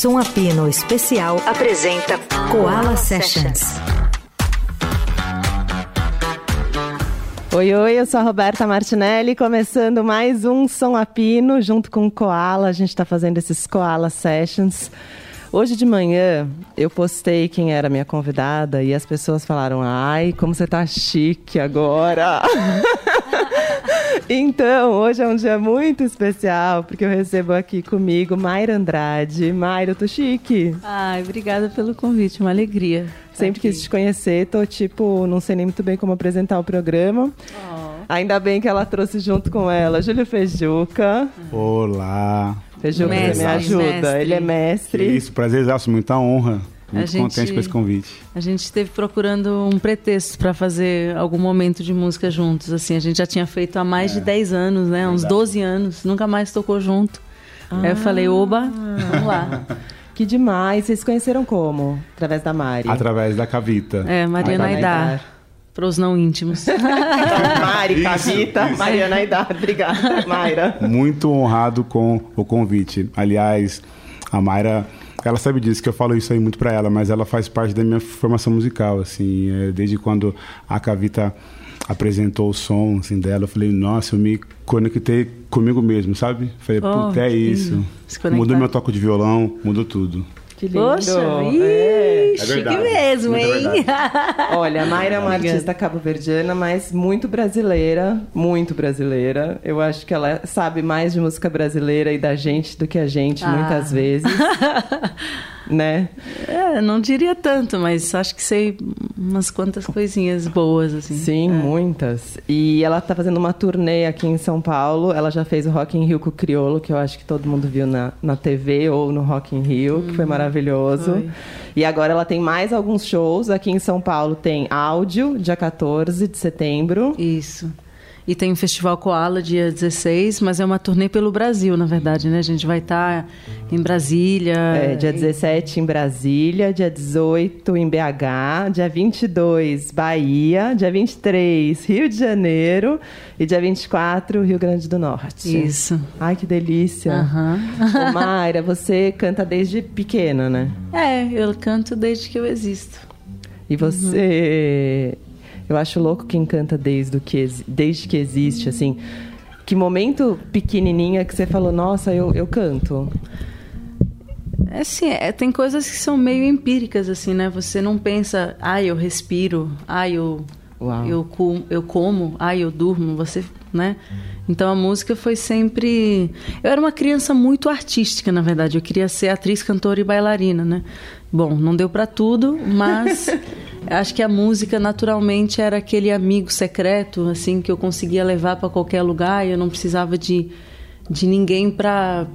Som Apino Especial apresenta Koala Sessions. Oi, oi, eu sou a Roberta Martinelli, começando mais um Som Apino junto com o Koala. A gente está fazendo esses Koala Sessions. Hoje de manhã eu postei quem era minha convidada e as pessoas falaram: "Ai, como você tá chique agora". então, hoje é um dia muito especial porque eu recebo aqui comigo Mayra Andrade. Mayra, eu tô chique. Ai, obrigada pelo convite, uma alegria. Sempre quis te conhecer, tô tipo, não sei nem muito bem como apresentar o programa. Oh. Ainda bem que ela trouxe junto com ela Júlio Fejuca. Olá. Fejuca, você me ajuda. Mestre. Ele é mestre. Que isso, prazer, muita honra. Muito gente, contente com esse convite. A gente esteve procurando um pretexto para fazer algum momento de música juntos. Assim, a gente já tinha feito há mais é, de 10 anos, né? Verdade. Uns 12 anos, nunca mais tocou junto. Ah. Aí eu falei, oba, vamos lá. Que demais. Vocês se conheceram como? Através da Mari? Através da Cavita. É, Mariana Aidar. Para os não íntimos. Mari, Cavita, Mariana Aidar. Obrigada, Mayra. Muito honrado com o convite. Aliás, a Mayra ela sabe disso, que eu falo isso aí muito para ela, mas ela faz parte da minha formação musical, assim, é, desde quando a Cavita apresentou o som assim, dela, eu falei, nossa, eu me conectei comigo mesmo, sabe? Falei, oh, puta, é isso. Mudou meu toque de violão, mudou tudo. Que lindo. Poxa, é. é chique mesmo, hein? Olha, a Mayra é uma artista cabo-verdiana, mas muito brasileira, muito brasileira. Eu acho que ela sabe mais de música brasileira e da gente do que a gente, ah. muitas vezes. né? É, não diria tanto, mas acho que sei umas quantas coisinhas boas, assim. Sim, é. muitas. E ela tá fazendo uma turnê aqui em São Paulo. Ela já fez o Rock in Rio com o Criolo, que eu acho que todo mundo viu na, na TV ou no Rock in Rio, que foi uhum. maravilhoso. Foi. E agora ela tem mais alguns shows. Aqui em São Paulo tem áudio, dia 14 de setembro. Isso. E tem o Festival Koala dia 16, mas é uma turnê pelo Brasil, na verdade, né? A gente vai estar tá em Brasília. É, dia 17 em Brasília, dia 18 em BH, dia 22 Bahia, dia 23 Rio de Janeiro e dia 24 Rio Grande do Norte. Isso. Ai, que delícia. Uhum. Ô, Mayra, você canta desde pequena, né? É, eu canto desde que eu existo. E você uhum eu acho louco quem canta desde, que, desde que existe, assim. Que momento pequenininha que você falou, nossa, eu, eu canto? É assim, é, tem coisas que são meio empíricas, assim, né? Você não pensa, ah, eu respiro, ah, eu, eu, eu como, ah, eu durmo, você, né? Então a música foi sempre. Eu era uma criança muito artística, na verdade. Eu queria ser atriz, cantora e bailarina, né? Bom, não deu para tudo, mas acho que a música naturalmente era aquele amigo secreto, assim, que eu conseguia levar para qualquer lugar e eu não precisava de, de ninguém para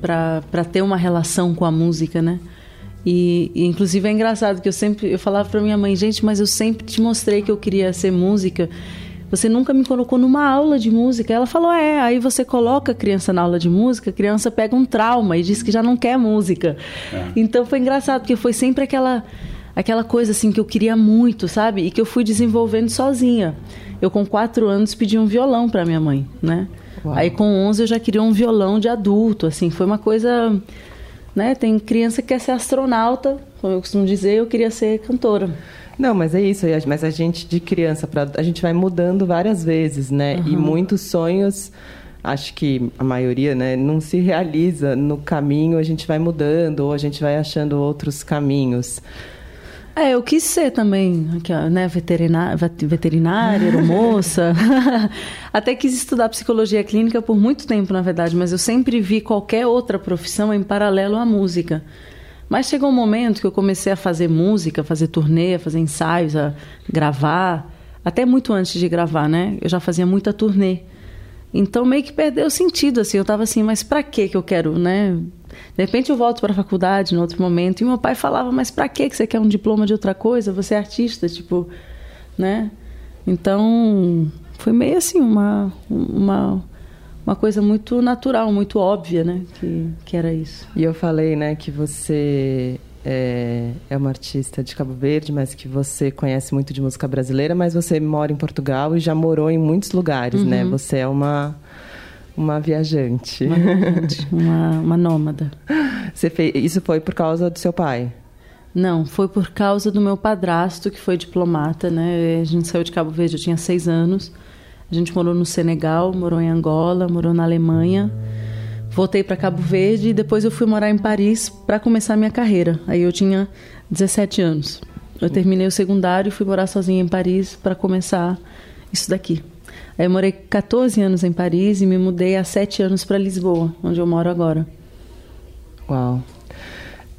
ter uma relação com a música, né? E, e, inclusive é engraçado que eu sempre eu falava para minha mãe, gente, mas eu sempre te mostrei que eu queria ser música. Você nunca me colocou numa aula de música. Ela falou: "É, aí você coloca a criança na aula de música, a criança pega um trauma e diz que já não quer música". É. Então foi engraçado porque foi sempre aquela aquela coisa assim que eu queria muito, sabe? E que eu fui desenvolvendo sozinha. Eu com quatro anos pedi um violão para minha mãe, né? Uau. Aí com 11 eu já queria um violão de adulto, assim, foi uma coisa né? Tem criança que quer ser astronauta, como eu costumo dizer, eu queria ser cantora. Não, mas é isso. Mas a gente de criança a gente vai mudando várias vezes, né? Uhum. E muitos sonhos, acho que a maioria, né, não se realiza no caminho. A gente vai mudando ou a gente vai achando outros caminhos. É, eu quis ser também, né, veterinária, veterinária, aeromoça. Até quis estudar psicologia clínica por muito tempo, na verdade, mas eu sempre vi qualquer outra profissão em paralelo à música. Mas chegou um momento que eu comecei a fazer música, fazer turnê, a fazer ensaios, a gravar, até muito antes de gravar, né? Eu já fazia muita turnê. Então meio que perdeu o sentido, assim. Eu tava assim, mas para que que eu quero, né? De repente eu volto para a faculdade no outro momento e meu pai falava, mas para que você quer um diploma de outra coisa? Você é artista, tipo, né? Então foi meio assim uma uma uma coisa muito natural, muito óbvia, né? Que, que era isso. E eu falei, né, que você é, é uma artista de Cabo Verde, mas que você conhece muito de música brasileira, mas você mora em Portugal e já morou em muitos lugares, né? uhum. né? Você é uma Uma viajante. Uma, viajante, uma, uma nômada. Você fez, isso foi por causa do seu pai? Não, foi por causa do meu padrasto, que foi diplomata, né? A gente saiu de Cabo Verde, eu tinha seis anos. A gente morou no Senegal, morou em Angola, morou na Alemanha. Voltei para Cabo Verde e depois eu fui morar em Paris para começar minha carreira. Aí eu tinha 17 anos. Eu terminei o secundário e fui morar sozinha em Paris para começar isso daqui. Aí eu morei 14 anos em Paris e me mudei há 7 anos para Lisboa, onde eu moro agora. Uau.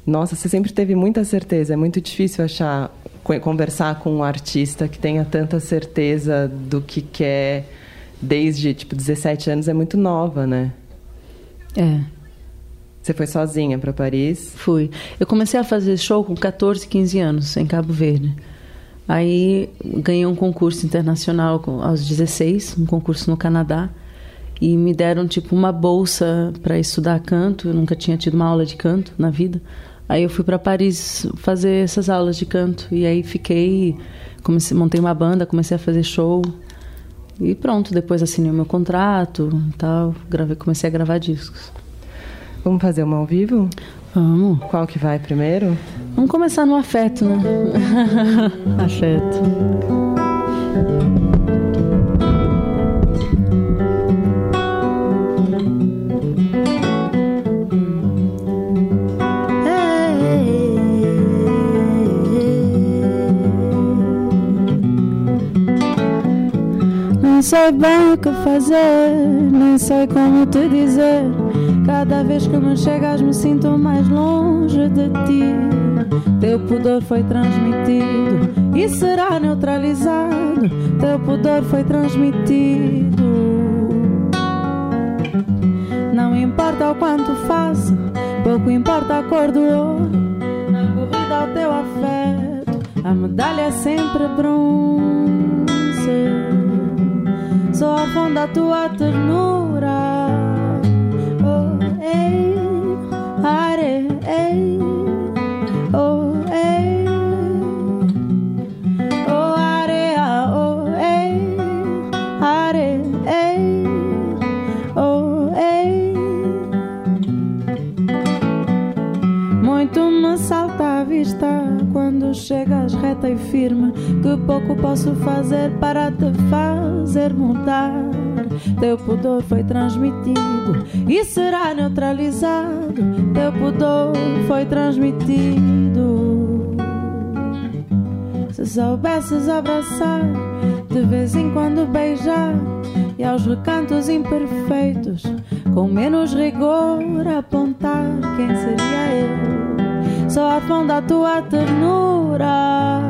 Nossa, você sempre teve muita certeza. É muito difícil achar conversar com um artista que tenha tanta certeza do que quer desde tipo 17 anos é muito nova, né? É. Você foi sozinha para Paris? Fui. Eu comecei a fazer show com 14, 15 anos em Cabo Verde. Aí ganhei um concurso internacional aos 16, um concurso no Canadá, e me deram tipo uma bolsa para estudar canto. Eu nunca tinha tido uma aula de canto na vida. Aí eu fui para Paris fazer essas aulas de canto e aí fiquei, comecei, montei uma banda, comecei a fazer show e pronto. Depois assinei o meu contrato, e tal, gravei, comecei a gravar discos. Vamos fazer uma ao vivo? Vamos. Qual que vai primeiro? Vamos começar no afeto, né? afeto. Sei bem o que fazer, nem sei como te dizer. Cada vez que me chegas, me sinto mais longe de ti. Teu pudor foi transmitido e será neutralizado. Teu pudor foi transmitido. Não importa o quanto faça, pouco importa a cor do ouro. Na corrida ao teu afeto, a medalha é sempre bronze. Só afunda a tua ternura. Oh, ei, are, ei, oh, ei, oh, area, oh, ei, are, ei, oh, ei. Muito me salta a vista quando chegas reta e firme. Que pouco posso fazer para te fazer mudar. Teu pudor foi transmitido e será neutralizado. Teu pudor foi transmitido. Se soubesses abraçar, de vez em quando beijar, e aos recantos imperfeitos, com menos rigor, apontar quem seria eu. Só a tua ternura.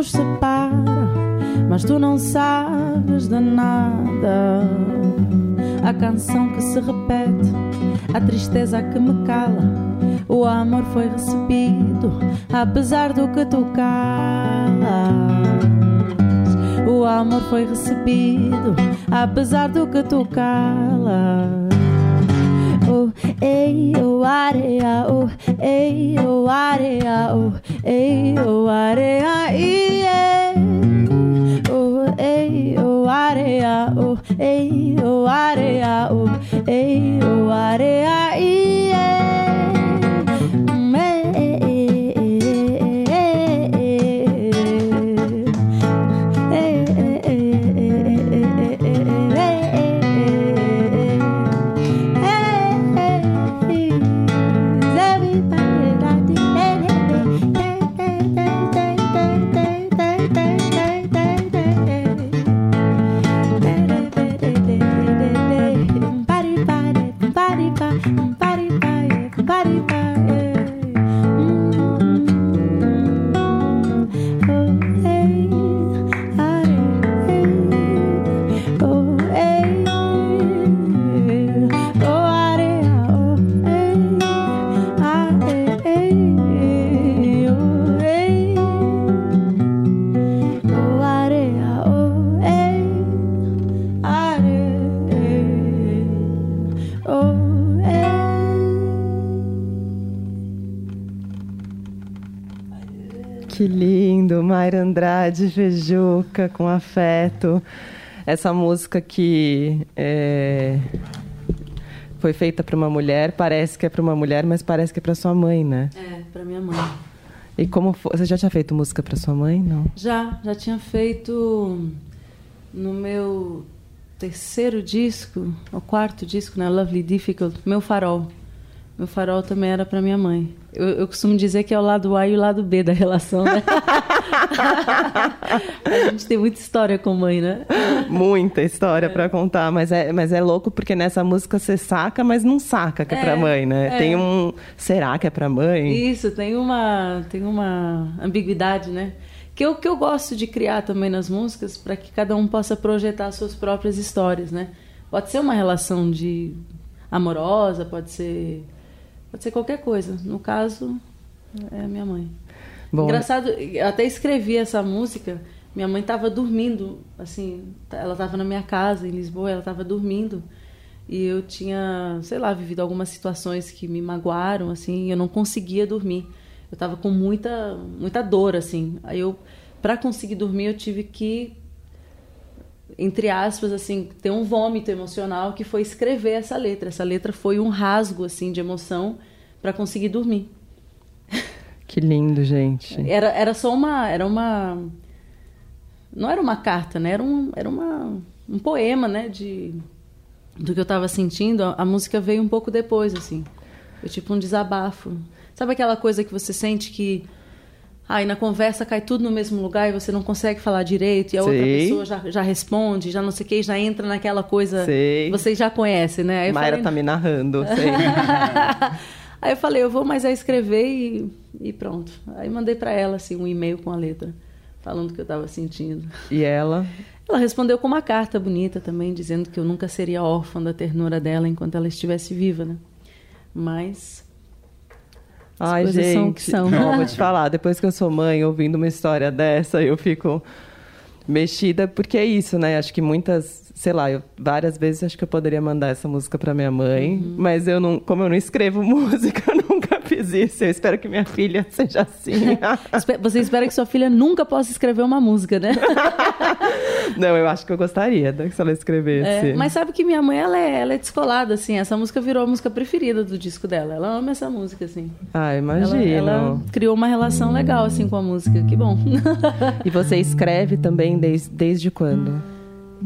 Nos separa, mas tu não sabes de nada. A canção que se repete, a tristeza que me cala, o amor foi recebido, apesar do que tu calas. O amor foi recebido, apesar do que tu calas. Oh, ei, oh, areia, oh, ei, oh, areia, oh, ei, oh, areia, Andrade, Vejuca, com afeto. Essa música que é, foi feita para uma mulher, parece que é para uma mulher, mas parece que é para sua mãe, né? É, para minha mãe. E como foi? Você já tinha feito música para sua mãe, não? Já, já tinha feito no meu terceiro disco, o quarto disco, né, Lovely Difficult, Meu Farol. Meu farol também era para minha mãe. Eu, eu, costumo dizer que é o lado A e o lado B da relação, né? a gente tem muita história com mãe, né? Muita história é. para contar, mas é, mas é louco porque nessa música você saca, mas não saca que é, é para mãe, né? É. Tem um será que é para mãe? Isso, tem uma tem uma ambiguidade, né? Que eu que eu gosto de criar também nas músicas para que cada um possa projetar suas próprias histórias, né? Pode ser uma relação de amorosa, pode ser Pode ser qualquer coisa. No caso, é a minha mãe. Bom, Engraçado, eu até escrevi essa música. Minha mãe estava dormindo, assim, ela estava na minha casa em Lisboa, ela estava dormindo. E eu tinha, sei lá, vivido algumas situações que me magoaram, assim, e eu não conseguia dormir. Eu estava com muita, muita dor, assim. Aí eu, para conseguir dormir, eu tive que entre aspas, assim, ter um vômito emocional que foi escrever essa letra. Essa letra foi um rasgo, assim, de emoção para conseguir dormir. Que lindo, gente. Era, era só uma, era uma, não era uma carta, né? Era um, era uma, um poema, né? De do que eu estava sentindo. A, a música veio um pouco depois, assim. Foi tipo um desabafo. Sabe aquela coisa que você sente que Aí na conversa cai tudo no mesmo lugar e você não consegue falar direito, e a sei. outra pessoa já, já responde, já não sei o que, já entra naquela coisa. Sei. Vocês já conhecem, né? Aí Mayra falei, tá me narrando, sei. Aí eu falei, eu vou mais é escrever e, e pronto. Aí mandei para ela assim um e-mail com a letra, falando o que eu estava sentindo. E ela? Ela respondeu com uma carta bonita também, dizendo que eu nunca seria órfã da ternura dela enquanto ela estivesse viva, né? Mas Ai, gente, são que são. Não, vou te falar, depois que eu sou mãe, ouvindo uma história dessa, eu fico mexida, porque é isso, né? Acho que muitas, sei lá, eu, várias vezes acho que eu poderia mandar essa música para minha mãe, uhum. mas eu não, como eu não escrevo música, eu nunca fiz isso. Eu espero que minha filha seja assim. Você espera que sua filha nunca possa escrever uma música, né? Não, eu acho que eu gostaria né, se ela escrevesse. É, mas sabe que minha mãe, ela é, ela é descolada, assim. Essa música virou a música preferida do disco dela. Ela ama essa música, assim. Ah, imagino. Ela, ela criou uma relação legal, assim, com a música. Que bom. E você escreve também desde, desde quando?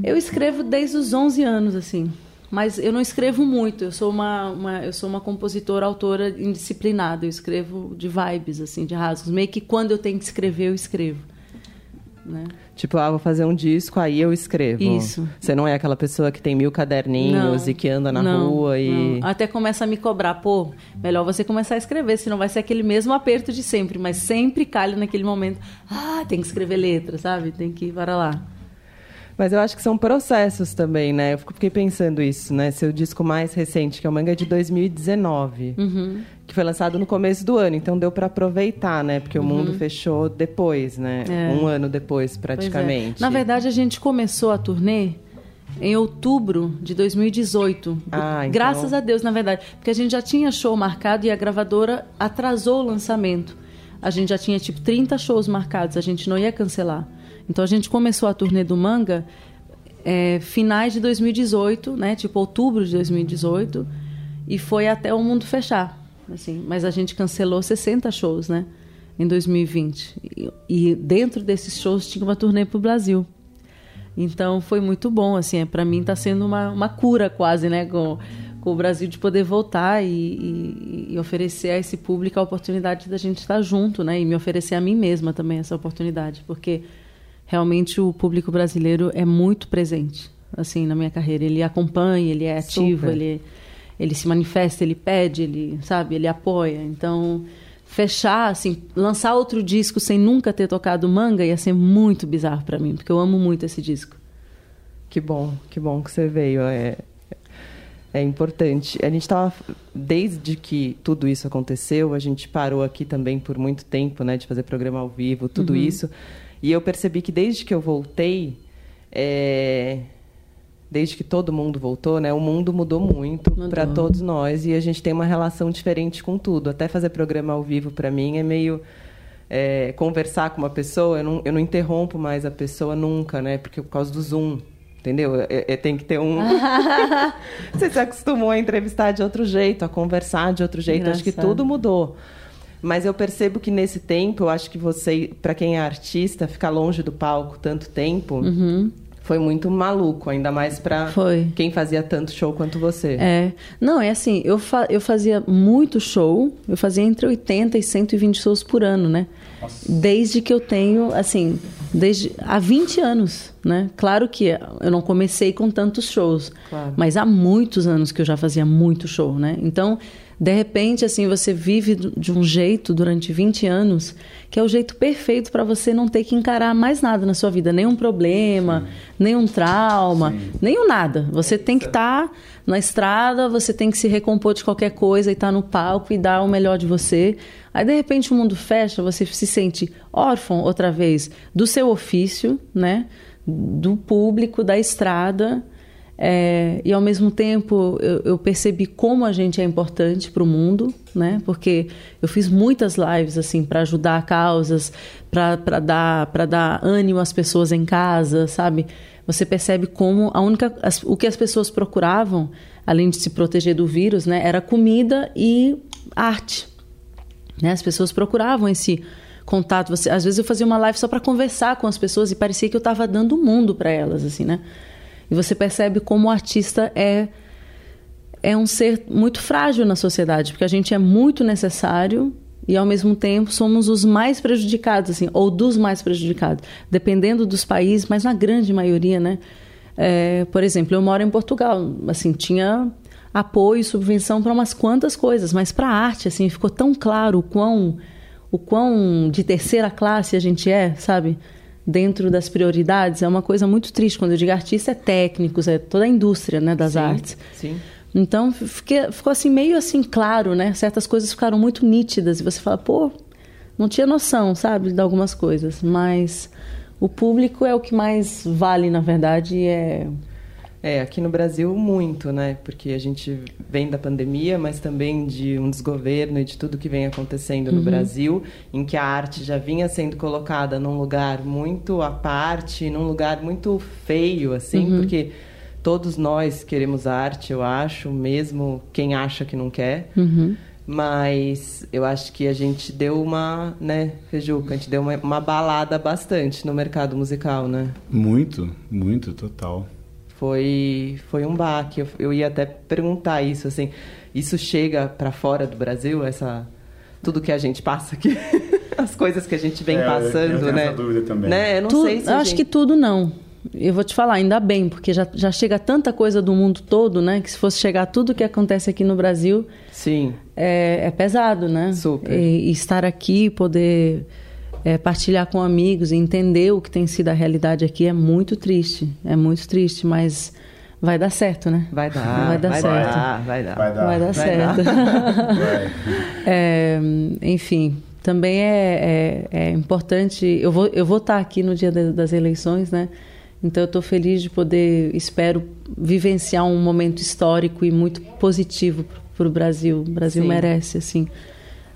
Eu escrevo desde os 11 anos, assim mas eu não escrevo muito. Eu sou uma, uma, eu sou uma compositora, autora indisciplinada. Eu escrevo de vibes, assim, de rasgos. Meio que quando eu tenho que escrever, eu escrevo. Né? Tipo, ah, vou fazer um disco, aí eu escrevo. Isso. Você não é aquela pessoa que tem mil caderninhos não, e que anda na não, rua e. Não. Até começa a me cobrar, pô, melhor você começar a escrever, senão vai ser aquele mesmo aperto de sempre, mas sempre calha naquele momento. Ah, tem que escrever letra, sabe? Tem que ir para lá. Mas eu acho que são processos também, né? Eu fiquei pensando isso, né? Seu disco mais recente, que é o Manga de 2019, uhum. que foi lançado no começo do ano, então deu para aproveitar, né? Porque uhum. o mundo fechou depois, né? É. Um ano depois, praticamente. É. Na verdade, a gente começou a turnê em outubro de 2018. Ah, então... Graças a Deus, na verdade. Porque a gente já tinha show marcado e a gravadora atrasou o lançamento. A gente já tinha, tipo, 30 shows marcados, a gente não ia cancelar. Então a gente começou a turnê do manga é, finais de 2018, né? Tipo outubro de 2018 e foi até o mundo fechar, assim. Mas a gente cancelou 60 shows, né? Em 2020 e, e dentro desses shows tinha uma turnê para o Brasil. Então foi muito bom, assim. É, para mim está sendo uma, uma cura quase, né? Com, com o Brasil de poder voltar e, e, e, oferecer a esse público a oportunidade da gente estar junto, né? E me oferecer a mim mesma também essa oportunidade, porque realmente o público brasileiro é muito presente assim na minha carreira. Ele acompanha, ele é ativo, ele ele se manifesta, ele pede, ele sabe, ele apoia. Então fechar assim, lançar outro disco sem nunca ter tocado manga ia ser muito bizarro para mim, porque eu amo muito esse disco. Que bom, que bom que você veio. É, é importante. A gente estava, desde que tudo isso aconteceu, a gente parou aqui também por muito tempo, né, de fazer programa ao vivo, tudo uhum. isso. E eu percebi que desde que eu voltei, é... desde que todo mundo voltou, né, o mundo mudou muito para todos nós e a gente tem uma relação diferente com tudo. Até fazer programa ao vivo para mim é meio é, conversar com uma pessoa, eu não, eu não interrompo mais a pessoa nunca, né? Porque por causa do Zoom. Entendeu? É, é, tem que ter um. Você se acostumou a entrevistar de outro jeito, a conversar de outro jeito. Engraçado. Acho que tudo mudou. Mas eu percebo que nesse tempo, eu acho que você, para quem é artista, ficar longe do palco tanto tempo. Uhum foi muito maluco, ainda mais para quem fazia tanto show quanto você. É. Não, é assim, eu, fa eu fazia muito show, eu fazia entre 80 e 120 shows por ano, né? Nossa. Desde que eu tenho, assim, desde há 20 anos, né? Claro que eu não comecei com tantos shows, claro. mas há muitos anos que eu já fazia muito show, né? Então, de repente, assim, você vive de um jeito durante 20 anos que é o jeito perfeito para você não ter que encarar mais nada na sua vida, nenhum problema, Sim. nenhum trauma, Sim. nenhum nada. Você tem que estar tá na estrada, você tem que se recompor de qualquer coisa e estar tá no palco e dar o melhor de você. Aí de repente o mundo fecha, você se sente órfão outra vez do seu ofício, né? Do público, da estrada é, e ao mesmo tempo eu, eu, percebi como a gente é importante para o mundo, né? Porque eu fiz muitas lives assim para ajudar causas, para dar para dar ânimo às pessoas em casa, sabe? Você percebe como a única as, o que as pessoas procuravam, além de se proteger do vírus, né? Era comida e arte. Né? As pessoas procuravam esse contato. Você, às vezes eu fazia uma live só para conversar com as pessoas e parecia que eu estava dando o mundo para elas, assim, né? E você percebe como o artista é é um ser muito frágil na sociedade, porque a gente é muito necessário e ao mesmo tempo somos os mais prejudicados, assim, ou dos mais prejudicados, dependendo dos países, mas na grande maioria, né? É, por exemplo, eu moro em Portugal, assim, tinha apoio subvenção para umas quantas coisas, mas para a arte, assim, ficou tão claro o quão, o quão de terceira classe a gente é, sabe? Dentro das prioridades é uma coisa muito triste. Quando eu digo artista, é técnicos, é toda a indústria né, das sim, artes. Sim. Então fiquei, ficou assim meio assim claro, né? Certas coisas ficaram muito nítidas e você fala, pô, não tinha noção, sabe, de algumas coisas. Mas o público é o que mais vale, na verdade, é é, aqui no Brasil muito, né? Porque a gente vem da pandemia, mas também de um desgoverno e de tudo que vem acontecendo no uhum. Brasil, em que a arte já vinha sendo colocada num lugar muito à parte, num lugar muito feio, assim, uhum. porque todos nós queremos arte, eu acho, mesmo quem acha que não quer. Uhum. Mas eu acho que a gente deu uma, né, Fejuca, a gente deu uma, uma balada bastante no mercado musical, né? Muito, muito, total foi, foi um baque. Eu, eu ia até perguntar isso, assim, isso chega para fora do Brasil, essa tudo que a gente passa aqui, as coisas que a gente vem é, passando, eu tenho né? Essa dúvida também. Né? Eu não sei se eu acho gente... que tudo não. Eu vou te falar, ainda bem, porque já, já chega tanta coisa do mundo todo, né? Que se fosse chegar tudo que acontece aqui no Brasil, sim, é, é pesado, né? Super. E, e estar aqui, poder é, partilhar com amigos e entender o que tem sido a realidade aqui é muito triste. É muito triste, mas vai dar certo, né? Vai dar. Vai dar vai certo. Dar, vai dar. Vai dar. Vai dar vai certo. Dar. é, enfim, também é, é, é, importante. Eu vou, eu vou estar aqui no dia das eleições, né? Então eu estou feliz de poder, espero, vivenciar um momento histórico e muito positivo para o Brasil. O Brasil Sim. merece, assim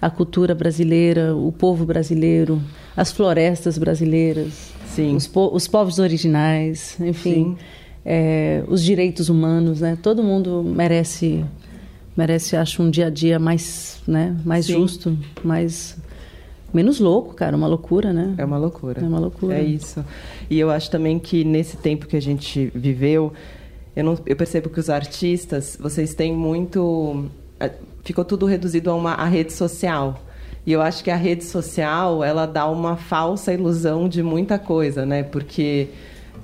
a cultura brasileira, o povo brasileiro, as florestas brasileiras, Sim. Os, po os povos originais, enfim, é, os direitos humanos, né? Todo mundo merece, merece, acho, um dia a dia mais, né? Mais Sim. justo, mais menos louco, cara, uma loucura, né? É uma loucura. É uma loucura. É isso. E eu acho também que nesse tempo que a gente viveu, eu, não, eu percebo que os artistas, vocês têm muito ficou tudo reduzido a uma a rede social. E eu acho que a rede social, ela dá uma falsa ilusão de muita coisa, né? Porque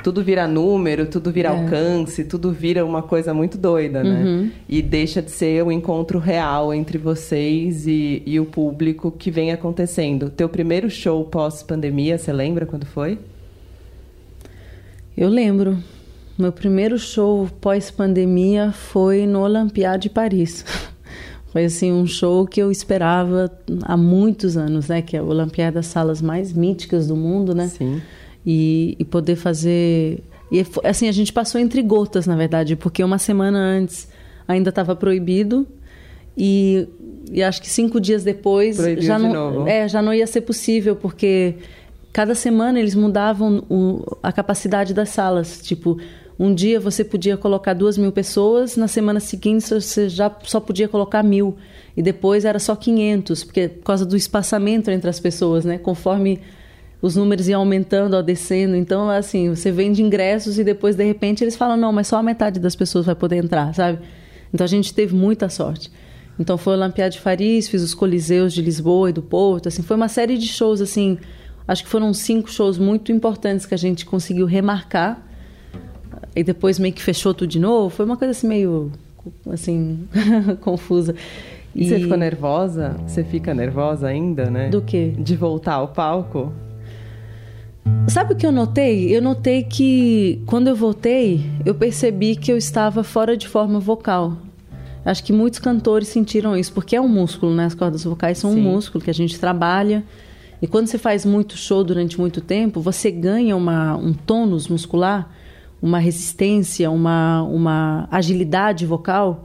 tudo vira número, tudo vira é. alcance, tudo vira uma coisa muito doida, né? Uhum. E deixa de ser o um encontro real entre vocês e, e, o público que vem acontecendo. Teu primeiro show pós-pandemia, você lembra quando foi? Eu lembro. Meu primeiro show pós-pandemia foi no Olympiade de Paris. Foi assim um show que eu esperava há muitos anos, né? Que é o Olimpiada das salas mais míticas do mundo, né? Sim. E, e poder fazer e assim a gente passou entre gotas, na verdade, porque uma semana antes ainda estava proibido E, e acho que cinco dias depois Proibiu já de não, novo. é, já não ia ser possível, porque cada semana eles mudavam o- a capacidade das salas. Tipo, um dia você podia colocar duas mil pessoas, na semana seguinte você já só podia colocar mil. E depois era só 500, porque por causa do espaçamento entre as pessoas, né? Conforme os números iam aumentando ou descendo. Então, assim, você vende ingressos e depois, de repente, eles falam, não, mas só a metade das pessoas vai poder entrar, sabe? Então, a gente teve muita sorte. Então, foi o Olimpiada de Paris, fiz os Coliseus de Lisboa e do Porto, assim, foi uma série de shows, assim, acho que foram cinco shows muito importantes que a gente conseguiu remarcar e depois meio que fechou tudo de novo. Foi uma coisa assim, meio, assim, confusa. E você ficou nervosa? Você fica nervosa ainda, né? Do quê? De voltar ao palco? Sabe o que eu notei? Eu notei que quando eu voltei, eu percebi que eu estava fora de forma vocal. Acho que muitos cantores sentiram isso, porque é um músculo, né? As cordas vocais são Sim. um músculo que a gente trabalha. E quando você faz muito show durante muito tempo, você ganha uma, um tônus muscular, uma resistência, uma, uma agilidade vocal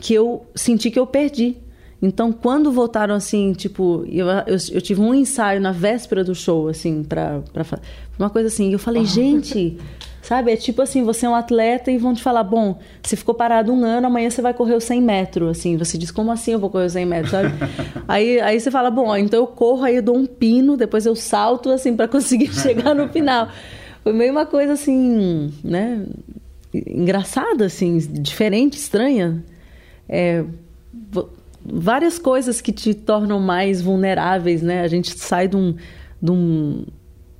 que eu senti que eu perdi. Então, quando voltaram assim, tipo, eu, eu, eu tive um ensaio na véspera do show, assim, pra, pra fa- uma coisa assim, e eu falei, gente, sabe, é tipo assim, você é um atleta e vão te falar, bom, você ficou parado um ano, amanhã você vai correr os 100 metros, assim, você diz, como assim eu vou correr os 100 metros, sabe? aí, aí você fala, bom, ó, então eu corro, aí eu dou um pino, depois eu salto, assim, para conseguir chegar no final. Foi meio uma coisa assim, né, engraçada, assim, diferente, estranha. É, várias coisas que te tornam mais vulneráveis, né? A gente sai de um, de um,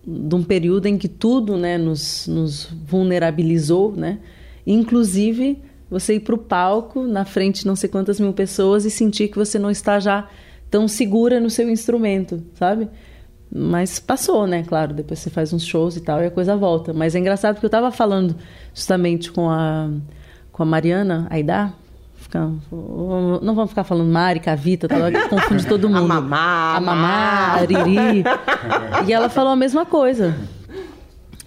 de um período em que tudo né, nos, nos vulnerabilizou, né? Inclusive você ir para o palco na frente de não sei quantas mil pessoas e sentir que você não está já tão segura no seu instrumento, sabe? Mas passou, né? Claro, depois você faz uns shows e tal e a coisa volta. Mas é engraçado porque eu estava falando justamente com a, com a Mariana Aidá. Fica, não vamos ficar falando Mari, Cavita, tá? confunde todo mundo. A Mamá, A Mamá, a Riri. E ela falou a mesma coisa.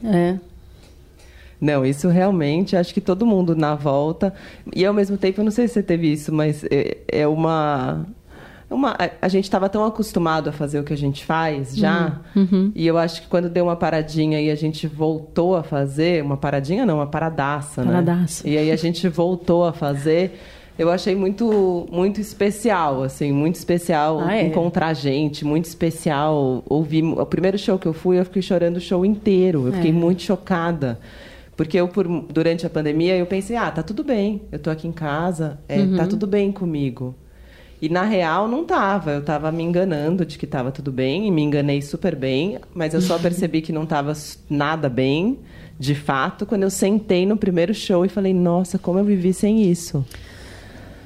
É. Não, isso realmente, acho que todo mundo na volta. E ao mesmo tempo, eu não sei se você teve isso, mas é, é uma. Uma a- a gente estava tão acostumado a fazer o que a gente faz já. E eu acho que quando deu uma paradinha e a gente voltou a fazer, uma paradinha não, uma paradaça, né? Paradaça. E aí a gente voltou a fazer. Eu achei muito, muito especial, assim, muito especial Ah, é? encontrar gente, muito especial ouvir. O primeiro show que eu fui, eu fiquei chorando o show inteiro. Eu fiquei É. muito chocada. Porque eu, por- durante a pandemia, eu pensei, ah, tá tudo bem, eu tô aqui em casa, é, tá tudo bem comigo. E na real não tava, eu tava me enganando de que tava tudo bem, e me enganei super bem, mas eu só percebi que não tava nada bem, de fato, quando eu sentei no primeiro show e falei, nossa, como eu vivi sem isso.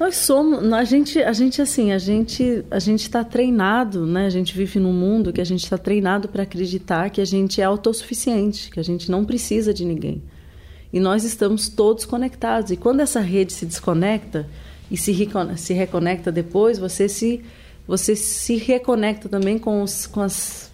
Nós somos, a gente, a gente assim, a gente, a gente está treinado, né? A gente vive num mundo que a gente está treinado para acreditar que a gente é autossuficiente, que a gente não precisa de ninguém. E nós estamos todos conectados. E quando essa rede se desconecta e se, se reconecta depois, você se, você se reconecta também com os, com as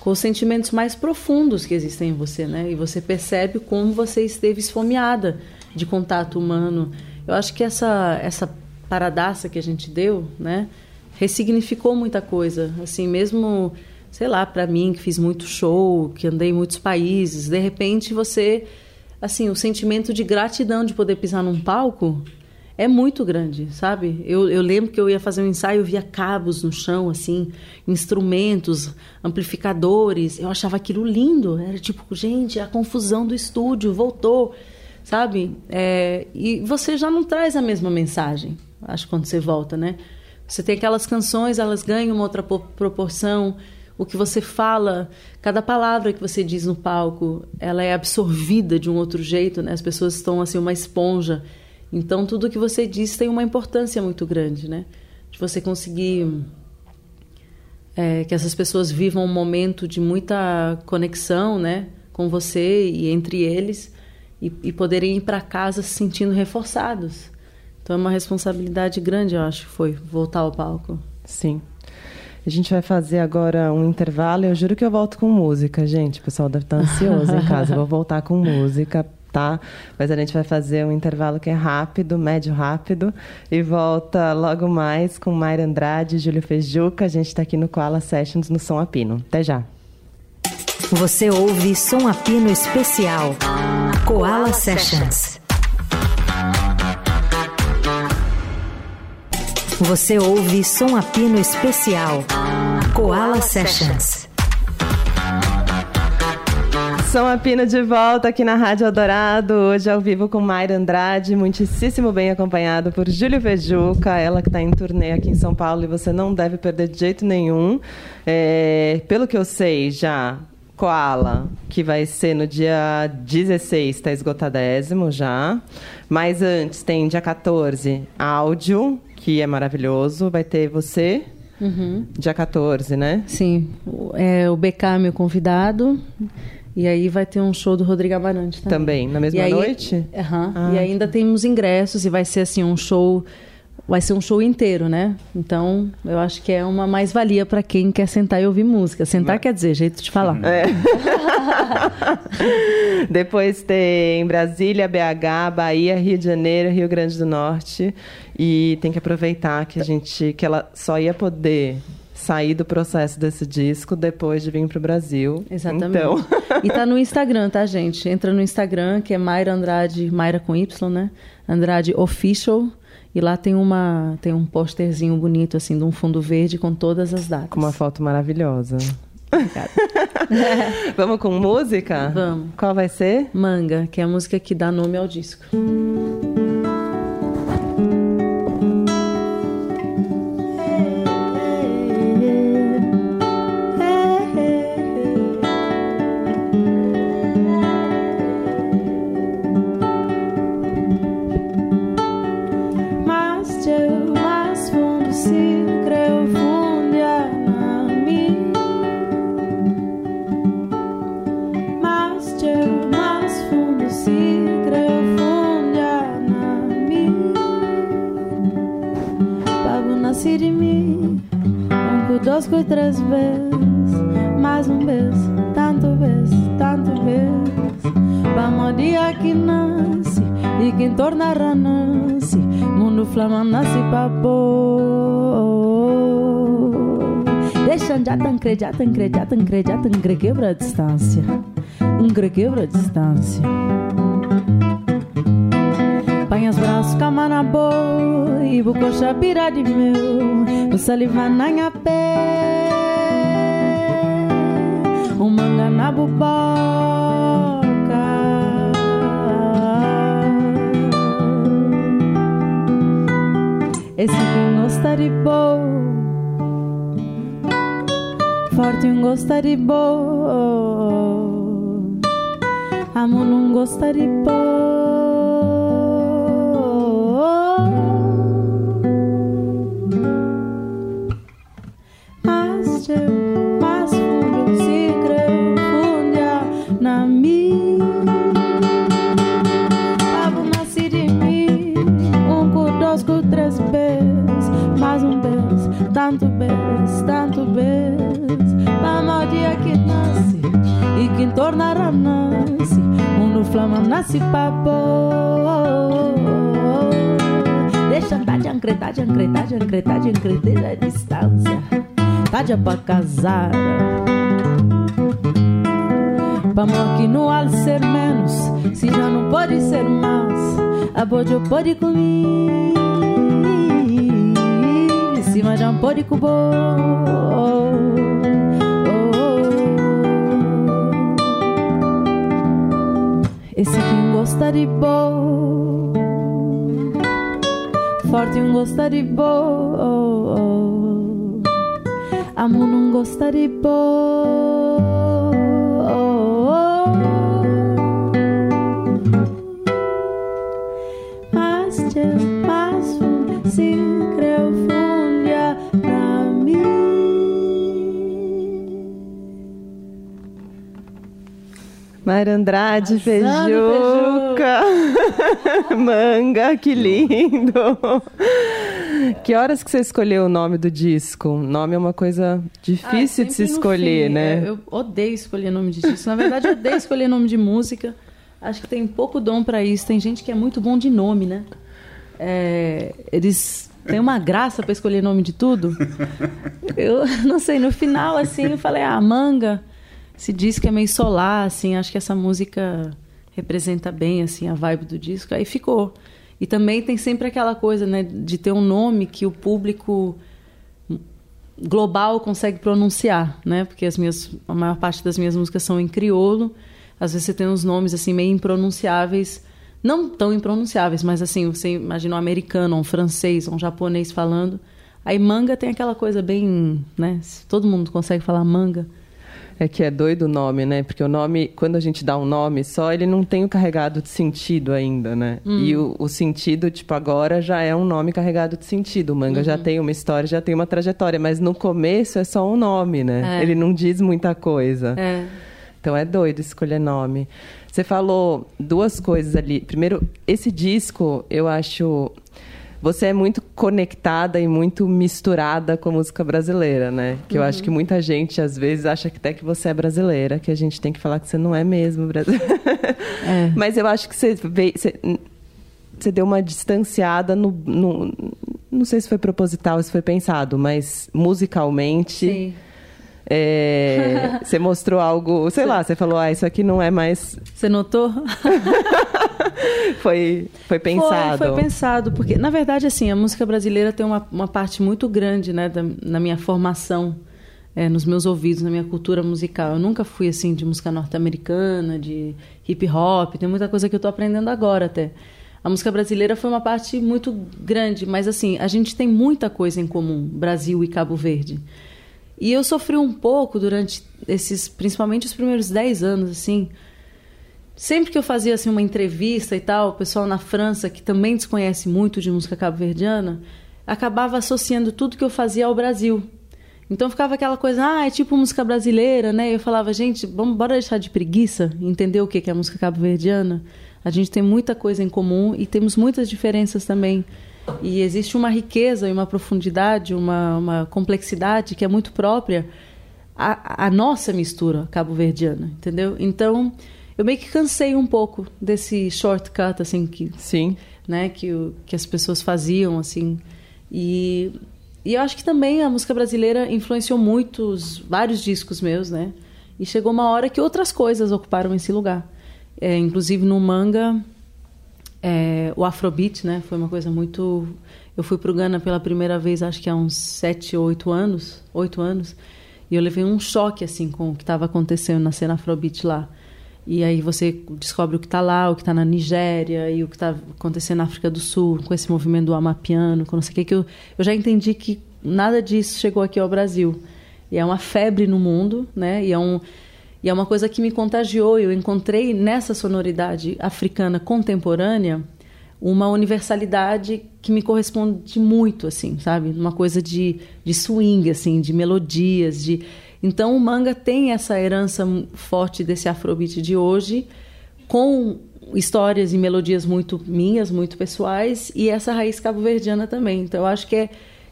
com os sentimentos mais profundos que existem em você, né? E você percebe como você esteve esfomeada de contato humano. Eu acho que essa essa paradaça que a gente deu, né, ressignificou muita coisa. Assim, mesmo, sei lá, para mim que fiz muito show, que andei em muitos países, de repente você assim, o sentimento de gratidão de poder pisar num palco é muito grande, sabe? Eu, eu lembro que eu ia fazer um ensaio, eu via cabos no chão, assim, instrumentos, amplificadores. Eu achava aquilo lindo. Era tipo, gente, a confusão do estúdio voltou, sabe? É, e você já não traz a mesma mensagem, acho, quando você volta, né? Você tem aquelas canções, elas ganham uma outra po- proporção. O que você fala, cada palavra que você diz no palco, ela é absorvida de um outro jeito, né? As pessoas estão assim uma esponja. Então tudo que você diz tem uma importância muito grande, né? De você conseguir é, que essas pessoas vivam um momento de muita conexão, né, com você e entre eles e, e poderem ir para casa se sentindo reforçados. Então é uma responsabilidade grande, eu acho, foi voltar ao palco. Sim. A gente vai fazer agora um intervalo. Eu juro que eu volto com música, gente. O pessoal deve estar ansioso em casa. Eu vou voltar com música tá? Mas a gente vai fazer um intervalo que é rápido, médio rápido, e volta logo mais com Mayra Andrade e Júlio Fejuca. A gente está aqui no Koala Sessions no Som Apino. Até já. Você ouve Som Apino Especial. Koala Sessions. Você ouve Som Apino Especial. Koala Sessions. Som Apino de volta aqui na Rádio Eldorado, hoje ao vivo com Mayra Andrade, muitíssimo bem acompanhado por Júlio Vejuca, ela que está em turnê aqui em São Paulo e você não deve perder de jeito nenhum. É, pelo que eu sei, já Koala, que vai ser no dia 16, está esgotadésimo já. Mas antes tem dia 14, áudio, que é maravilhoso. Vai ter você, uhum. dia 14, né? Sim. É, o BK, meu convidado. E aí vai ter um show do Rodrigo Amarante também. Também, na mesma aí, noite? Uhum, ah. E ainda temos ingressos e vai ser assim um show vai ser um show inteiro, né? Então, eu acho que é uma mais-valia para quem quer sentar e ouvir música. Sentar Mas... quer dizer, jeito de falar. É. Depois tem Brasília, BH, Bahia, Rio de Janeiro, Rio Grande do Norte. E tem que aproveitar que a gente que ela só ia poder sair do processo desse disco depois de vir para o Brasil. Exatamente. Então... e tá no Instagram, tá, gente? Entra no Instagram, que é Mayra Andrade, Mayra com Y, né? Andrade Official. E lá tem uma tem um posterzinho bonito assim de um fundo verde com todas as datas. Com uma foto maravilhosa. Vamos com música? Vamos. Qual vai ser? Manga, que é a música que dá nome ao disco. Busco três vezes, mais um vez, tanto vez, tanto vez. Vamos dia que nasce e quem torna renasce. Mundo flama nasce papo. Deixa já tancre, já tancre, já tancre, já tancre, quebra a distância. Um quebra a distância. Põe os braços, cama na boa e bucocha pira de meu. O saliva na pé. na buboca. Esse que gosta de bom, forte um gosta de bom, amo não gosta de bom. Tanto bes, tanto bes, mama dia que nasce e que tornará nasce, mundo flama nasce papo. Deixa tá de ancretar, de ancretar, de ancretar, de ancretar a distância, tá de pra casar. Vamos aqui no al ser menos, se já não pode ser mais, a pode pode comigo cima de um pó de cubo. Esse quem gosta de bom, forte um gosta de bom, amo não gosta de bom. Mayra Andrade, Feijuca, Manga, que lindo. Que horas que você escolheu o nome do disco? Nome é uma coisa difícil ah, de se escolher, fim. né? É, eu odeio escolher nome de disco. Na verdade, eu odeio escolher nome de música. Acho que tem pouco dom para isso. Tem gente que é muito bom de nome, né? É, eles têm uma graça para escolher nome de tudo. Eu não sei, no final, assim, eu falei, ah, manga. Se diz que é meio solar, assim, acho que essa música representa bem, assim, a vibe do disco. Aí ficou. E também tem sempre aquela coisa, né, de ter um nome que o público global consegue pronunciar, né? Porque as minhas, a maior parte das minhas músicas são em crioulo. Às vezes você tem uns nomes assim meio impronunciáveis, não tão impronunciáveis, mas assim, você imagina um americano, um francês, um japonês falando. Aí manga tem aquela coisa bem, né? Todo mundo consegue falar manga. É que é doido o nome, né? Porque o nome, quando a gente dá um nome só, ele não tem o carregado de sentido ainda, né? Hum. E o, o, sentido, tipo, agora já é um nome carregado de sentido. O manga uhum. já tem uma história, já tem uma trajetória, mas no começo é só um nome, né? É. Ele não diz muita coisa. É. Então é doido escolher nome. Você falou duas coisas ali. Primeiro, esse disco, eu acho você é muito conectada e muito misturada com a música brasileira, né? Que uhum. eu acho uhum. que muita gente, às vezes, acha que até que você é brasileira, que a gente tem que falar que você não é mesmo brasileira. É. Mas eu acho que você, veio, você, você deu uma distanciada no, no, Não sei se foi proposital, se foi pensado, mas musicalmente. Sim é, você mostrou algo, sei lá, você falou, ah, isso aqui não é mais. Você notou? foi, foi pensado. Foi, foi, pensado, porque, na verdade, assim, a música brasileira tem uma, uma parte muito grande, né, da, na minha formação. É, nos meus ouvidos, na minha cultura musical. Eu nunca fui assim de música norte-americana, de hip hop, tem muita coisa que eu estou aprendendo agora até. A música brasileira foi uma parte muito grande, mas assim, a gente tem muita coisa em comum, Brasil e Cabo Verde. E eu sofri um pouco durante esses, principalmente os primeiros 10 anos, assim. Sempre que eu fazia assim uma entrevista e tal, o pessoal na França, que também desconhece muito de música cabo-verdiana, acabava associando tudo que eu fazia ao Brasil. Então ficava aquela coisa, ah, é tipo música brasileira, né? Eu falava, gente, vamos bora deixar de preguiça, entender o que é a música cabo-verdiana. A gente tem muita coisa em comum e temos muitas diferenças também. E existe uma riqueza e uma profundidade, uma, uma complexidade que é muito própria à, à nossa mistura cabo-verdiana, entendeu? Então, eu meio que cansei um pouco desse shortcut, assim, que... Sim. Né, que, que as pessoas faziam, assim. E, e eu acho que também a música brasileira influenciou muitos, vários discos meus, né? E chegou uma hora que outras coisas ocuparam esse lugar. É, inclusive no manga é, o Afrobeat, né? Foi uma coisa muito. Eu fui para o Ghana pela primeira vez, acho que há uns sete, oito anos, oito anos, e eu levei um choque assim com o que estava acontecendo na cena Afrobeat lá. E aí você descobre o que está lá, o que está na Nigéria e o que está acontecendo na África do Sul com esse movimento do Amapiano, com não sei o que que eu, eu já entendi que nada disso chegou aqui ao Brasil. E é uma febre no mundo, né? E é um e é uma coisa que me contagiou. Eu encontrei nessa sonoridade africana contemporânea uma universalidade que me corresponde muito, assim, sabe? Uma coisa de, de swing, assim, de melodias, de... Então o manga tem essa herança forte desse afrobeat de hoje, com histórias e melodias muito minhas, muito pessoais, e essa raiz cabo-verdiana também. Então eu acho que é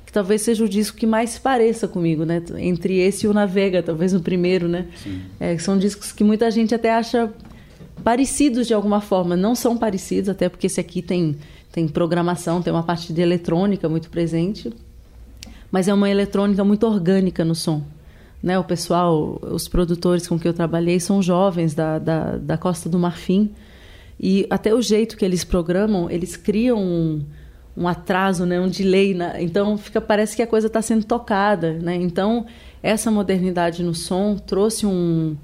que talvez seja o disco que mais se pareça comigo, né? Entre esse e o Navega, talvez o primeiro, né? É, são discos que muita gente até acha parecidos de alguma forma. Não são parecidos, até porque esse aqui tem, tem programação, tem uma parte de eletrônica muito presente. Mas é uma eletrônica muito orgânica no som. Né? O pessoal, os produtores com que eu trabalhei são jovens da, da, da Costa do Marfim. E até o jeito que eles programam, eles criam um um atraso, né, um delay, na, então fica parece que a coisa está sendo tocada, né? Então essa modernidade no som trouxe um,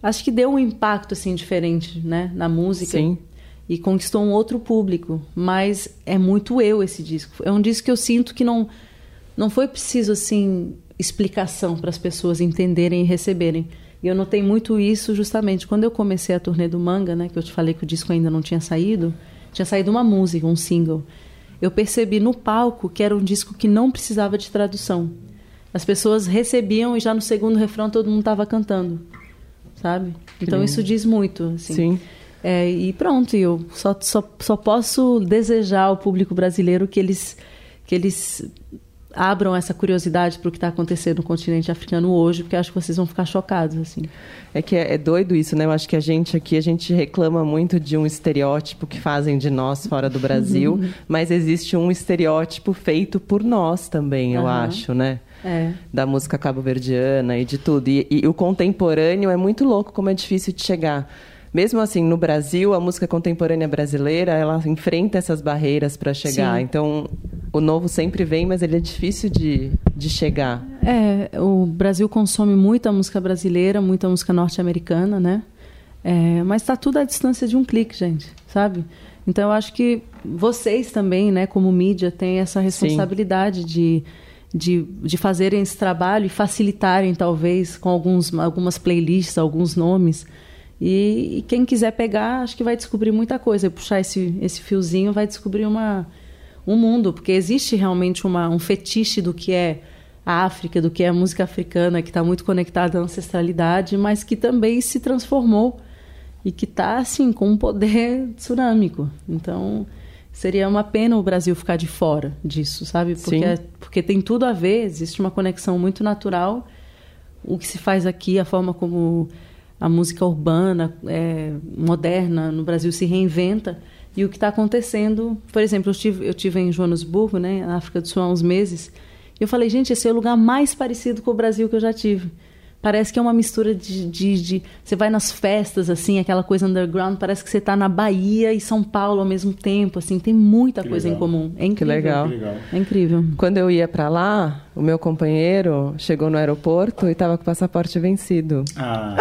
acho que deu um impacto assim diferente, né, na música. Sim. E conquistou um outro público, mas é muito eu esse disco. É um disco que eu sinto que não não foi preciso assim explicação para as pessoas entenderem e receberem. E eu notei muito isso justamente quando eu comecei a turnê do Manga, né, que eu te falei que o disco ainda não tinha saído, tinha saído uma música, um single eu percebi no palco que era um disco que não precisava de tradução. As pessoas recebiam e já no segundo refrão todo mundo estava cantando, sabe? Então Sim. isso diz muito, assim. Sim. É, e pronto, eu só, só, só posso desejar ao público brasileiro que eles, que eles abram essa curiosidade para o que está acontecendo no continente africano hoje, porque acho que vocês vão ficar chocados assim. É que é, é, doido isso, né? Eu acho que a gente aqui a gente reclama muito de um estereótipo que fazem de nós fora do Brasil, uhum. mas existe um estereótipo feito por nós também, eu uhum. acho, né? É. Da música cabo-verdiana e de tudo. E, e o contemporâneo é muito louco como é difícil de chegar mesmo assim, no Brasil, a música contemporânea brasileira, ela enfrenta essas barreiras para chegar. Sim. Então, o novo sempre vem, mas ele é difícil de, de chegar. É, o Brasil consome muita música brasileira, muita música norte-americana, né? É, mas está tudo à distância de um clique, gente, sabe? Então, eu acho que vocês também, né, como mídia, têm essa responsabilidade de, de, de fazerem esse trabalho e facilitarem, talvez, com alguns, algumas playlists, alguns nomes, e, e, quem quiser pegar, acho que vai descobrir muita coisa. Puxar esse, esse fiozinho vai descobrir uma, um mundo, porque existe realmente uma, um fetiche do que é a África, do que é a música africana, que está muito conectada à ancestralidade, mas que também se transformou e que está assim com um poder tsunâmico. Então seria uma pena o Brasil ficar de fora disso, sabe? Porque, é, porque tem tudo a ver, existe uma conexão muito natural. O que se faz aqui, a forma como a música urbana, é, moderna no Brasil se reinventa. E o que está acontecendo, por exemplo, eu tive, eu tive em Joanesburgo, né, na África do Sul, há uns meses, e eu falei, gente, esse é o lugar mais parecido com o Brasil que eu já tive. Parece que é uma mistura de, de, de, Você vai nas festas, assim, aquela coisa underground, parece que você está na Bahia e São Paulo ao mesmo tempo, assim, tem muita que coisa legal. em comum. É incrível. Que legal. Que legal. É incrível. Quando eu ia para lá, o meu companheiro chegou no aeroporto e estava com o passaporte vencido. Ah.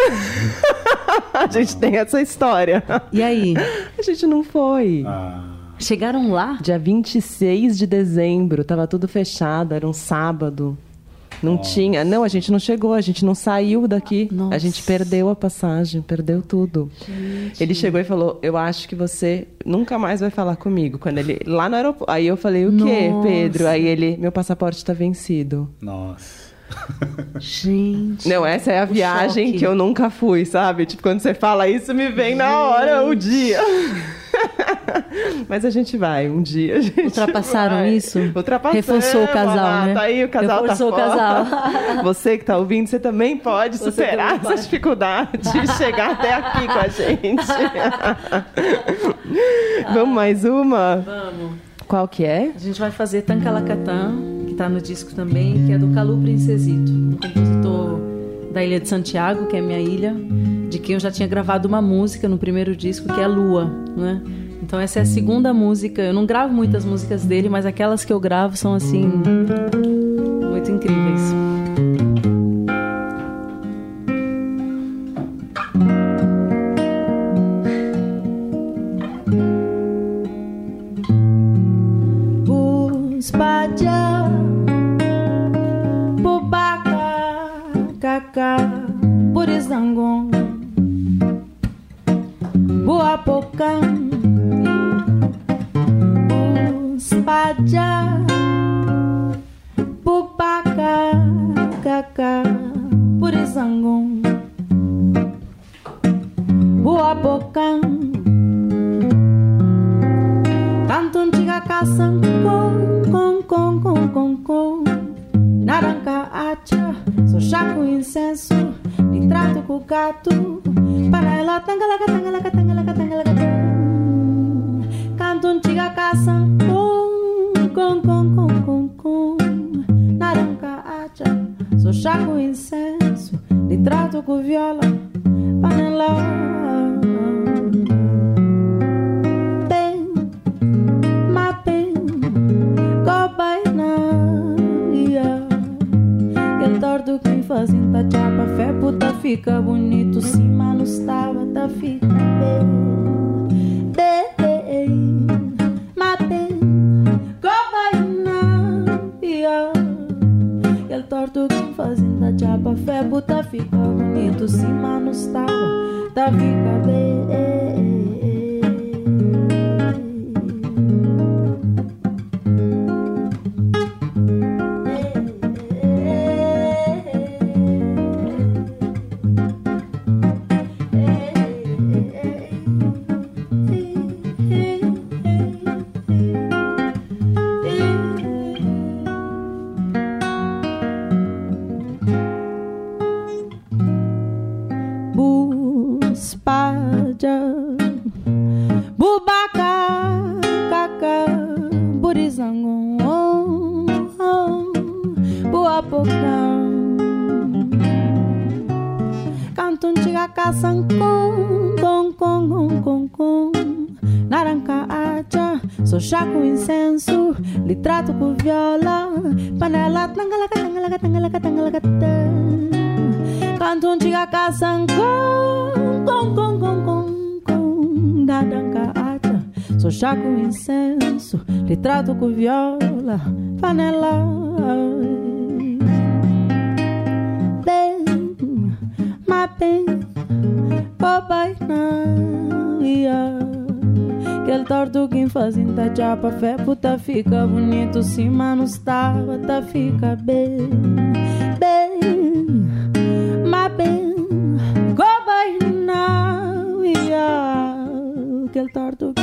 a gente tem essa história. E aí? A gente não foi. Ah. Chegaram lá? Dia 26 de dezembro, estava tudo fechado, era um sábado. Não Nossa. tinha. Não, a gente não chegou, a gente não saiu daqui. Nossa. A gente perdeu a passagem, perdeu tudo. Gente. Ele chegou e falou: Eu acho que você nunca mais vai falar comigo. Quando ele. Lá no aeroporto. Aí eu falei: O quê, Nossa. Pedro? Aí ele: Meu passaporte está vencido. Nossa. Gente. Não, essa é a viagem choque. que eu nunca fui, sabe? Tipo, quando você fala isso, me vem Gente. na hora o dia. Mas a gente vai, um dia. Ultrapassaram vai. isso? Ultrapassamos. Reforçou o casal, né? Tá aí, o casal tá Reforçou tá o casal. Você que tá ouvindo, você também pode você superar também essa dificuldade e chegar até aqui com a gente. Vamos mais uma? Vamos. Qual que é? A gente vai fazer Tancalacatã, que está no disco também, que é do Calu Princesito, um compositor da Ilha de Santiago, que é minha ilha, de quem eu já tinha gravado uma música no primeiro disco, que é Lua, né? Então essa é a segunda música. Eu não gravo muitas músicas dele, mas aquelas que eu gravo são assim muito incríveis. Buri Zangon, Boapocan, Uspaja, Pupaca, Caca, Buri Zangon, Boapocan, Canton Tigacaçancor. Gato. Caçam com com com com Naranca acha, sou chá com incenso Lhe trato com viola Panela tangalaca tangalaca tangalaca tangalaca Cantun chiga caçam com com com com com com. Naranca acha, sou chá com incenso Lhe trato com viola Panela. Bem, papai não ia. Aquele tortuguinho fazendo da chapa, fé puta fica bonito, sim, mano, estava, tá fica bem, bem, mas bem, papai não ia. Aquele tortuguinho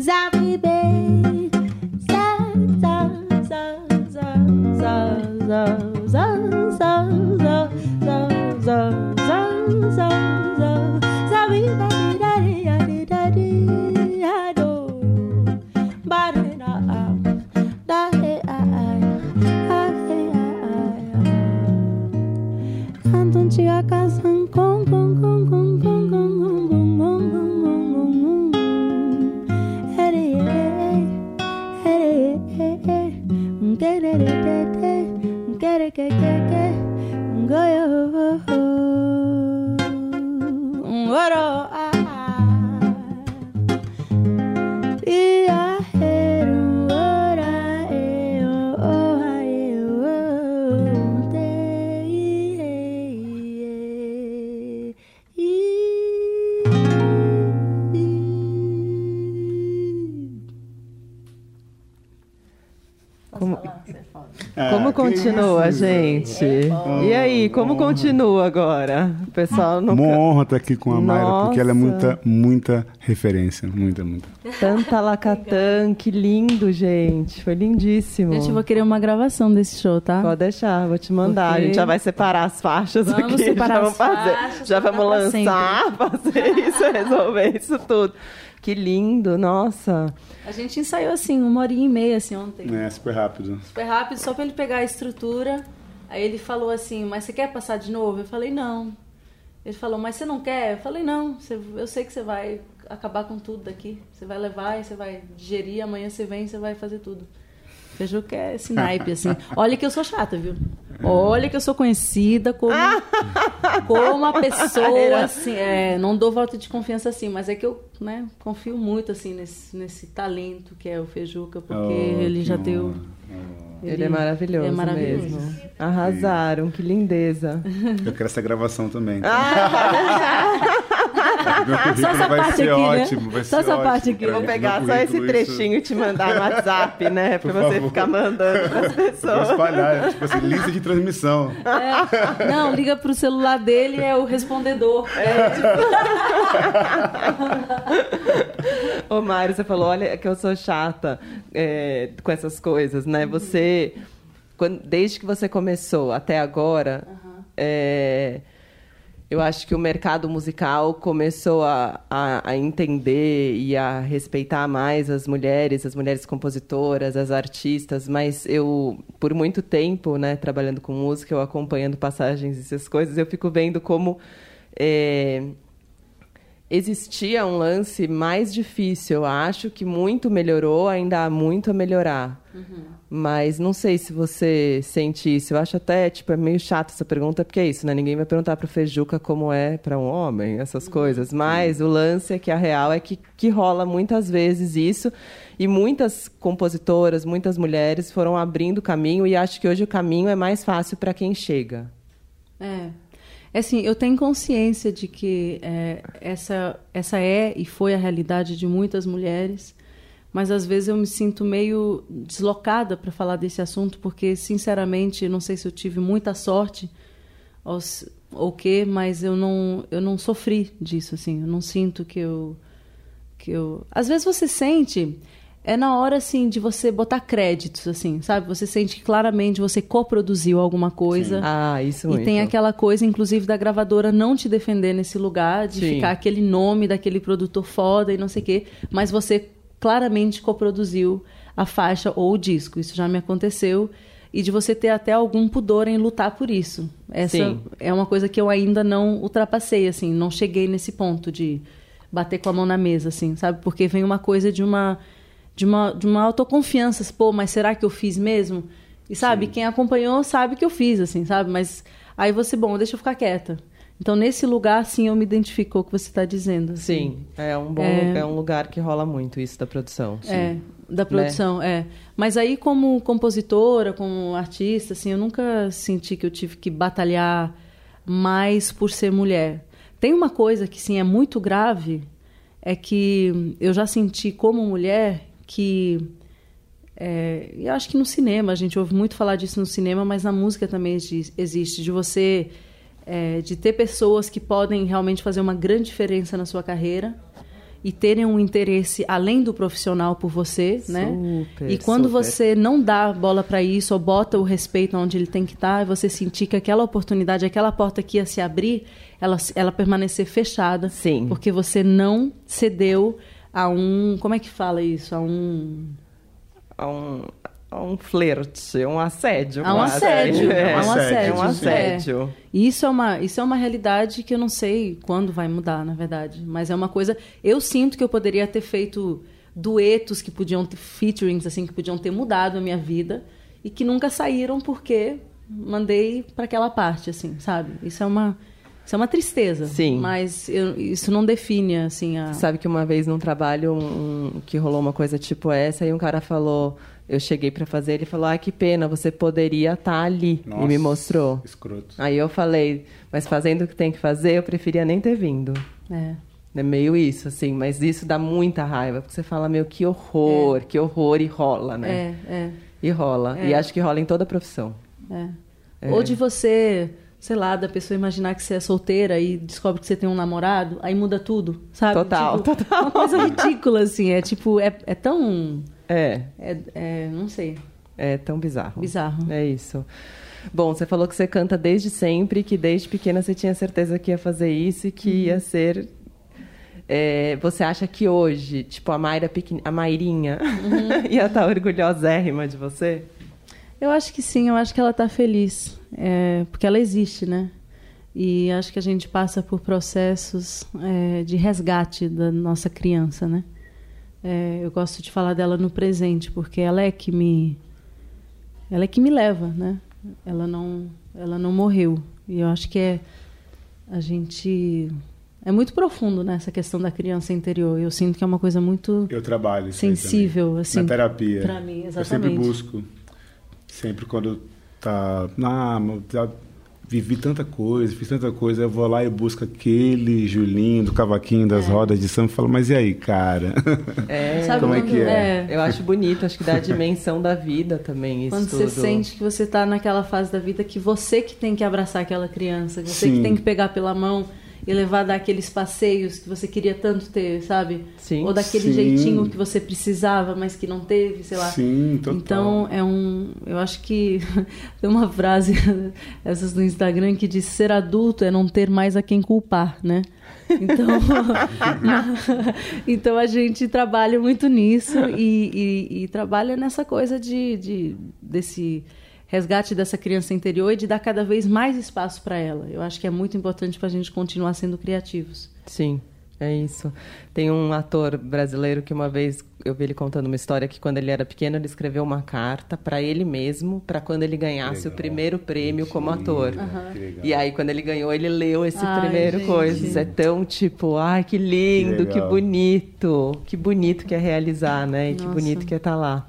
za za za za za za za za za za continua, gente? E aí, como continua agora? O pessoal não Uma honra estar aqui com a Mayra, porque ela é Nossa. muita, muita referência. Muita, muita. Tanta Lacatã, que lindo, gente. Foi lindíssimo. Gente, eu vou querer uma gravação desse show, tá? Pode deixar, vou te mandar. Porque- A gente já vai separar as faixas Vamos aqui. separar já as vamos fazer. faixas, já vamos lançar, fazer isso, resolver isso tudo. Que lindo, nossa. A gente ensaiou assim, uma horinha e meia assim ontem. É, super rápido. Super rápido, só pra ele pegar a estrutura. Aí ele falou assim, mas você quer passar de novo? Eu falei, não. Ele falou, mas você não quer? Eu falei, não, você- eu sei que você vai acabar com tudo daqui. Você vai levar e você vai digerir, amanhã você vem e você vai fazer tudo. Feijão que é esse naipe, assim. Olha que eu sou chata, viu? Olha que eu sou conhecida como, como uma pessoa, assim, é, não dou voto de confiança assim, mas é que eu, né, confio muito, assim, nesse, nesse talento que é o Feijuca, porque Oh, ele já deu... Ele, é maravilhoso, é maravilhoso. mesmo. Arrasaram, que lindeza. Eu quero essa gravação também. Ah, Meu currículo Só essa vai parte ser aqui, né? ótimo. Vai Só ser essa ótimo parte aqui. Vou pegar só esse trechinho e te mandar no WhatsApp, né? Pra Por você favor. ficar mandando pras Vou pessoas. espalhar, tipo assim, lista de transmissão. É, não, liga pro celular dele, é o respondedor. É, Ô, Mário, você falou, olha, que eu sou chata é, com essas coisas, né? Você, quando- desde que você começou até agora, é, eu acho que o mercado musical começou a, a, a entender e a respeitar mais as mulheres, as mulheres compositoras, as artistas, mas eu, por muito tempo, né, trabalhando com música, eu acompanhando passagens e essas coisas, eu fico vendo como... é, existia um lance mais difícil. Eu acho que muito melhorou, ainda há muito a melhorar. Uhum. Mas não sei se você sente isso. Eu acho até, tipo, é meio chato essa pergunta, porque é isso, né? Ninguém vai perguntar para o Fejuca como é para um homem, essas uhum. coisas. Mas o lance é que a real é que, que rola muitas vezes isso. E muitas compositoras, muitas mulheres foram abrindo caminho e acho que hoje o caminho é mais fácil para quem chega. É. É assim, eu tenho consciência de que é, essa, essa é e foi a realidade de muitas mulheres, mas às vezes eu me sinto meio deslocada para falar desse assunto, porque, sinceramente, não sei se eu tive muita sorte ou, o quê, mas eu não, eu não sofri disso, assim, eu não sinto que eu... Que eu... Às vezes você sente é na hora assim de você botar créditos assim sabe você sente que claramente você coproduziu alguma coisa Sim. ah isso e muito. tem aquela coisa inclusive da gravadora não te defender nesse lugar de Sim. ficar aquele nome daquele produtor foda e não sei o quê mas você claramente coproduziu a faixa ou o disco isso já me aconteceu e de você ter até algum pudor em lutar por isso essa Sim. é uma coisa que eu ainda não ultrapassei assim não cheguei nesse ponto de bater com a mão na mesa assim sabe porque vem uma coisa de uma de uma, de uma autoconfiança. Pô, mas será que eu fiz mesmo? E sabe, Sim. quem acompanhou sabe que eu fiz, assim, sabe? Mas aí você, bom, deixa eu ficar quieta. Então, nesse lugar, sim, eu me identifico com o que você está dizendo. Assim. Sim, é um bom é... é... um lugar que rola muito isso da produção. Sim. É, da produção, né? é. Mas aí, como compositora, como artista, assim, eu nunca senti que eu tive que batalhar mais por ser mulher. Tem uma coisa que, sim, é muito grave, é que eu já senti como mulher que é, eu acho que no cinema a gente ouve muito falar disso no cinema, mas na música também existe de você é, de ter pessoas que podem realmente fazer uma grande diferença na sua carreira e terem um interesse além do profissional por você, né? super, né? E quando super. você não dá bola para isso ou bota o respeito onde ele tem que estar, e você sentir que aquela oportunidade, aquela porta que ia se abrir, ela, ela permanecer fechada, Sim. porque você não cedeu a um. Como é que fala isso? A um. A um. A um flerte, um assédio. A um assédio. É, um assédio. Um assédio. É. Isso, é uma, isso é uma realidade que eu não sei quando vai mudar, na verdade. Mas é uma coisa. Eu sinto que eu poderia ter feito duetos que podiam ter featurings, assim, que podiam ter mudado a minha vida e que nunca saíram porque mandei para aquela parte, assim, sabe? Isso é uma isso é uma tristeza. Sim. Mas eu, isso não define, assim, a... Sabe que uma vez num trabalho um, que rolou uma coisa tipo essa, e um cara falou... Eu cheguei para fazer, ele falou, ah, que pena, você poderia estar tá ali. Nossa, e me mostrou. Escroto. Aí eu falei, mas fazendo o que tem que fazer, eu preferia nem ter vindo. É. É meio isso, assim, mas isso dá muita raiva, porque você fala, meu, que horror, é. que horror, e rola, né? É, é. E rola. É. E acho que rola em toda a profissão. É. é. Ou de você sei lá, da pessoa imaginar que você é solteira e descobre que você tem um namorado, aí muda tudo, sabe? Total, tipo, total. Uma coisa ridícula, assim. É tipo, é, é tão. É. é. É, não sei. É tão bizarro. Bizarro. É isso. Bom, você falou que você canta desde sempre, que desde pequena você tinha certeza que ia fazer isso e que uhum. ia ser. É, você acha que hoje, tipo, a Mayra pequen... a Mairinha uhum. ia estar orgulhosérrima de você? Eu acho que sim, eu acho que ela está feliz é, porque ela existe, né? E acho que a gente passa por processos é, de resgate da nossa criança, né? É, eu gosto de falar dela no presente, porque ela é que me, ela é que me leva, né? Ela não, ela não morreu. E eu acho que é a gente é muito profundo nessa questão da criança interior. Eu sinto que é uma coisa muito eu trabalho sensível assim na terapia. Para mim, exatamente. Eu sempre busco, sempre quando tá. Ah, já vivi tanta coisa, fiz tanta coisa, eu vou lá e busco aquele Julinho do cavaquinho das é. rodas de samba e falo, mas e aí, cara? É, Sabe como é que é? é? Eu acho bonito, acho que dá a dimensão da vida também. Isso quando tudo. você sente que você está naquela fase da vida que você que tem que abraçar aquela criança, você Sim. que tem que pegar pela mão e levar daqueles passeios que você queria tanto ter, sabe? Sim. Ou daquele Sim. jeitinho que você precisava, mas que não teve, sei lá. Sim, total. Então, é um... Eu acho que tem uma frase, essas do Instagram, que diz ser adulto é não ter mais a quem culpar, né? Então, então a gente trabalha muito nisso e, e, e trabalha nessa coisa de, de desse resgate dessa criança interior e de dar cada vez mais espaço para ela. Eu acho que é muito importante para a gente continuar sendo criativos. Sim. É isso. Tem um ator brasileiro que uma vez eu vi ele contando uma história que quando ele era pequeno ele escreveu uma carta para ele mesmo para quando ele ganhasse o primeiro prêmio como ator. Uhum. E aí quando ele ganhou ele leu esse ai, primeiro gente. coisa. É tão tipo, ai que lindo, que, que, bonito, que bonito que é realizar, né? E que bonito que é estar tá lá.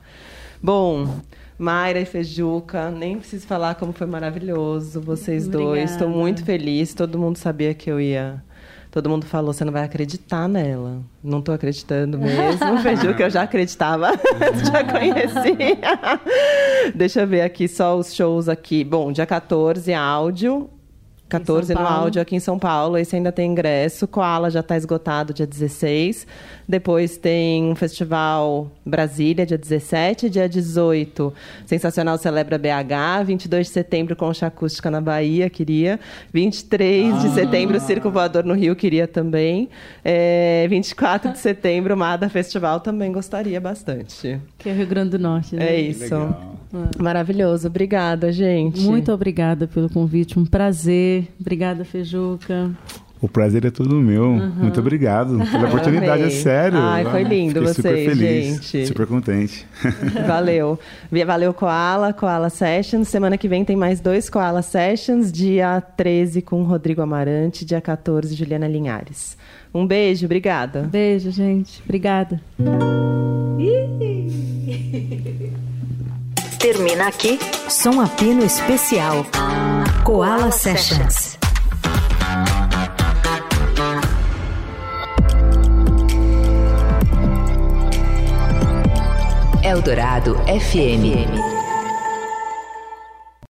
Bom, Mayra e Fejuca, nem preciso falar como foi maravilhoso vocês Obrigada. dois. Estou muito feliz. Todo mundo sabia que eu ia todo mundo falou, você não vai acreditar nela. Não estou acreditando mesmo. Que eu já acreditava, já conhecia. Deixa eu ver aqui só os shows aqui. Bom, dia 14, áudio. 14 no áudio aqui em São Paulo. Esse ainda tem ingresso. Koala já está esgotado dia 16. Depois tem um festival Brasília, dia 17. Dia 18, Sensacional Celebra BH. 22 de setembro, Concha Acústica na Bahia, queria. 23 ah. de setembro, Circo Voador no Rio, queria também. É, 24 de setembro, Mada Festival, também gostaria bastante. Que é Rio Grande do Norte, né? É isso. Maravilhoso. Obrigada, gente. Muito obrigada pelo convite. Um prazer. Obrigada, Fejuca. O prazer é todo meu. Uhum. Muito obrigado pela oportunidade, é sério. Ai, foi lindo Fiquei vocês, super feliz, gente. Super contente. Valeu. Valeu, Koala, Koala Sessions. Semana que vem tem mais dois Koala Sessions. Dia 13 com Rodrigo Amarante, dia 14 Juliana Linhares. Um beijo, obrigada. Beijo, gente. Obrigada. Termina aqui Som Apino Especial. Koala Sessions. Eldorado FM.